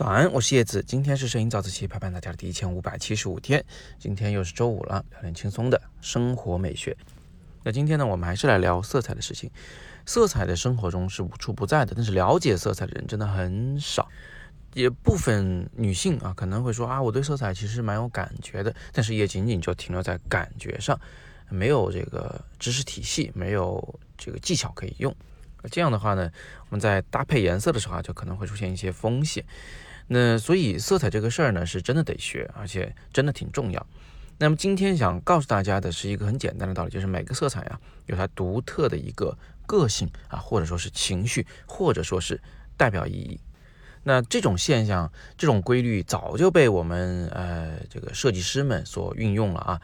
早安，我是叶子。今天是摄影早自习陪伴大家的第一千五百七十五天，今天又是周五了，聊点轻松的生活美学。那今天呢，我们还是来聊色彩的事情。色彩在生活中是无处不在的，但是了解色彩的人真的很少。也部分女性啊，可能会说啊，我对色彩其实蛮有感觉的，但是也仅仅就停留在感觉上，没有这个知识体系，没有这个技巧可以用。这样的话呢，我们在搭配颜色的时候啊，就可能会出现一些风险。那所以色彩这个事儿呢，是真的得学，而且真的挺重要。那么今天想告诉大家的是一个很简单的道理，就是每个色彩啊，有它独特的一个个性啊，或者说是情绪，或者说是代表意义。那这种现象、这种规律早就被我们呃这个设计师们所运用了啊。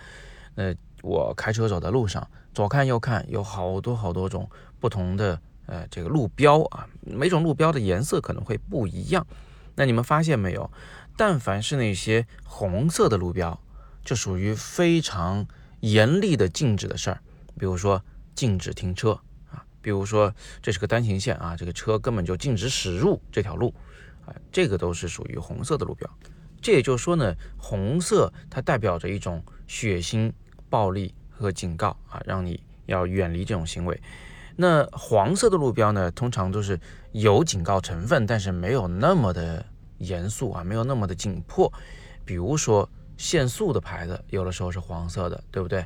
那我开车走在路上，左看右看，有好多好多种不同的呃这个路标啊，每种路标的颜色可能会不一样。那你们发现没有？但凡是那些红色的路标，就属于非常严厉的禁止的事儿。比如说禁止停车啊，比如说这是个单行线啊，这个车根本就禁止驶入这条路啊，这个都是属于红色的路标。这也就是说呢，红色它代表着一种血腥、暴力和警告啊，让你要远离这种行为。那黄色的路标呢，通常都是有警告成分，但是没有那么的严肃啊，没有那么的紧迫。比如说限速的牌子，有的时候是黄色的，对不对？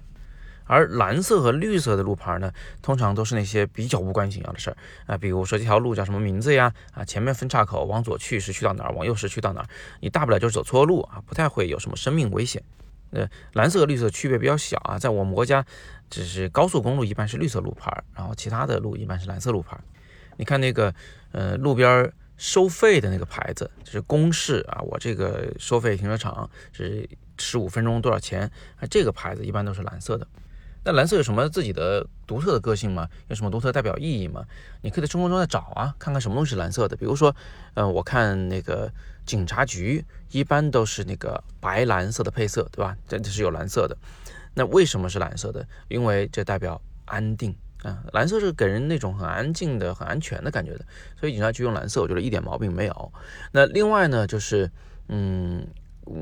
而蓝色和绿色的路牌呢，通常都是那些比较无关紧要的事儿啊，比如说这条路叫什么名字呀？啊，前面分岔口往左去是去到哪儿，往右是去到哪儿？你大不了就是走错路啊，不太会有什么生命危险。呃，蓝色和绿色区别比较小啊，在我们国家，只是高速公路一般是绿色路牌，然后其他的路一般是蓝色路牌。你看那个，呃，路边收费的那个牌子，就是公示啊，我这个收费停车场是十五分钟多少钱？啊，这个牌子一般都是蓝色的。那蓝色有什么自己的独特的个性吗？有什么独特代表意义吗？你可以在生活中再找啊，看看什么东西是蓝色的。比如说，呃，我看那个警察局一般都是那个白蓝色的配色，对吧？这这是有蓝色的。那为什么是蓝色的？因为这代表安定啊，蓝色是给人那种很安静的、很安全的感觉的。所以警察局用蓝色，我觉得一点毛病没有。那另外呢，就是嗯。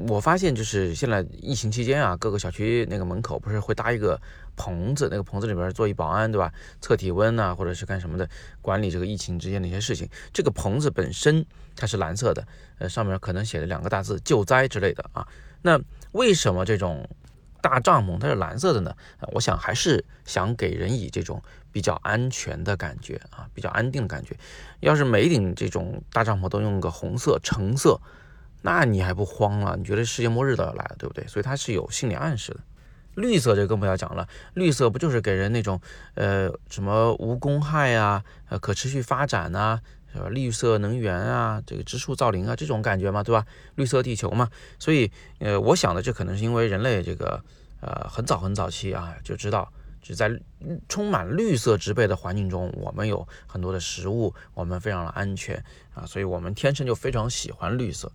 我发现就是现在疫情期间啊，各个小区那个门口不是会搭一个棚子，那个棚子里边坐一保安，对吧？测体温呐，或者是干什么的，管理这个疫情之间的一些事情。这个棚子本身它是蓝色的，呃，上面可能写了两个大字“救灾”之类的啊。那为什么这种大帐篷它是蓝色的呢？我想还是想给人以这种比较安全的感觉啊，比较安定的感觉。要是每顶这种大帐篷都用个红色、橙色。那你还不慌了？你觉得世界末日都要来了，对不对？所以它是有心理暗示的。绿色这更不要讲了，绿色不就是给人那种呃什么无公害啊、呃可持续发展呐，是吧？绿色能源啊，这个植树造林啊这种感觉嘛，对吧？绿色地球嘛。所以呃，我想的这可能是因为人类这个呃很早很早期啊就知道，就在充满绿色植被的环境中，我们有很多的食物，我们非常的安全啊，所以我们天生就非常喜欢绿色。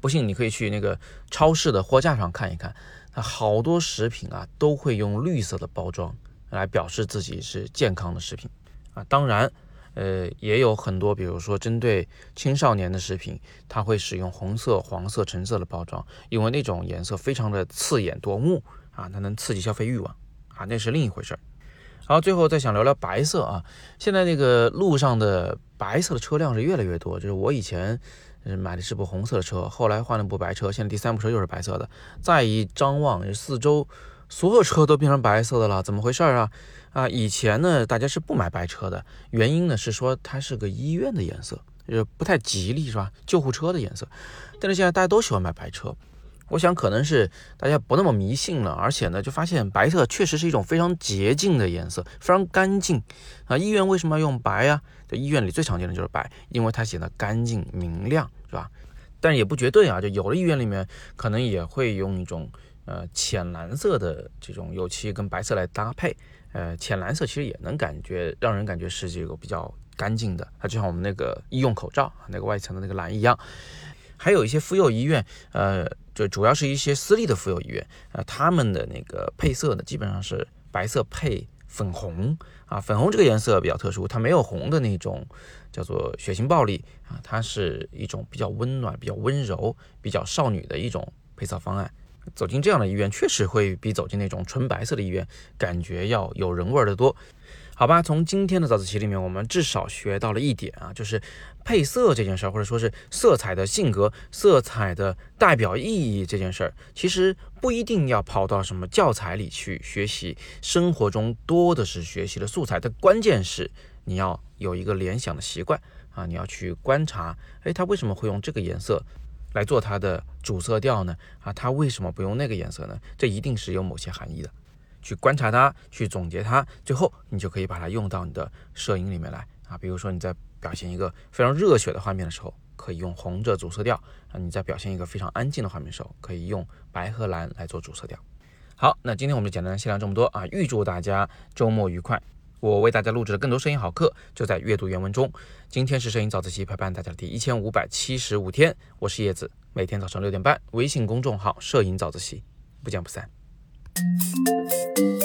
不信，你可以去那个超市的货架上看一看，它好多食品啊都会用绿色的包装来表示自己是健康的食品啊。当然，呃，也有很多，比如说针对青少年的食品，它会使用红色、黄色、橙色的包装，因为那种颜色非常的刺眼夺目啊，它能刺激消费欲望啊，那是另一回事儿。好，最后再想聊聊白色啊，现在那个路上的白色的车辆是越来越多，就是我以前。买的是部红色的车，后来换了部白车，现在第三部车又是白色的。再一张望，四周所有车都变成白色的了，怎么回事啊？啊，以前呢，大家是不买白车的，原因呢是说它是个医院的颜色，就不太吉利，是吧？救护车的颜色。但是现在大家都喜欢买白车。我想可能是大家不那么迷信了，而且呢，就发现白色确实是一种非常洁净的颜色，非常干净啊。医院为什么要用白啊？在医院里最常见的就是白，因为它显得干净明亮，是吧？但也不绝对啊，就有的医院里面可能也会用一种呃浅蓝色的这种油漆跟白色来搭配，呃，浅蓝色其实也能感觉让人感觉是这个比较干净的，它就像我们那个医用口罩那个外层的那个蓝一样。还有一些妇幼医院，呃，就主要是一些私立的妇幼医院，呃，他们的那个配色呢，基本上是白色配粉红啊，粉红这个颜色比较特殊，它没有红的那种叫做血腥暴力啊，它是一种比较温暖、比较温柔、比较少女的一种配色方案。走进这样的医院，确实会比走进那种纯白色的医院感觉要有人味儿的多。好吧，从今天的早自习里面，我们至少学到了一点啊，就是配色这件事儿，或者说是色彩的性格、色彩的代表意义这件事儿，其实不一定要跑到什么教材里去学习，生活中多的是学习的素材。但关键是你要有一个联想的习惯啊，你要去观察，哎，他为什么会用这个颜色来做它的主色调呢？啊，他为什么不用那个颜色呢？这一定是有某些含义的。去观察它，去总结它，最后你就可以把它用到你的摄影里面来啊。比如说你在表现一个非常热血的画面的时候，可以用红这主色调啊；你在表现一个非常安静的画面的时候，可以用白和蓝来做主色调。好，那今天我们就简单先聊这么多啊！预祝大家周末愉快。我为大家录制的更多摄影好课就在阅读原文中。今天是摄影早自习陪伴大家的第一千五百七十五天，我是叶子，每天早上六点半，微信公众号“摄影早自习”，不见不散。Thank you.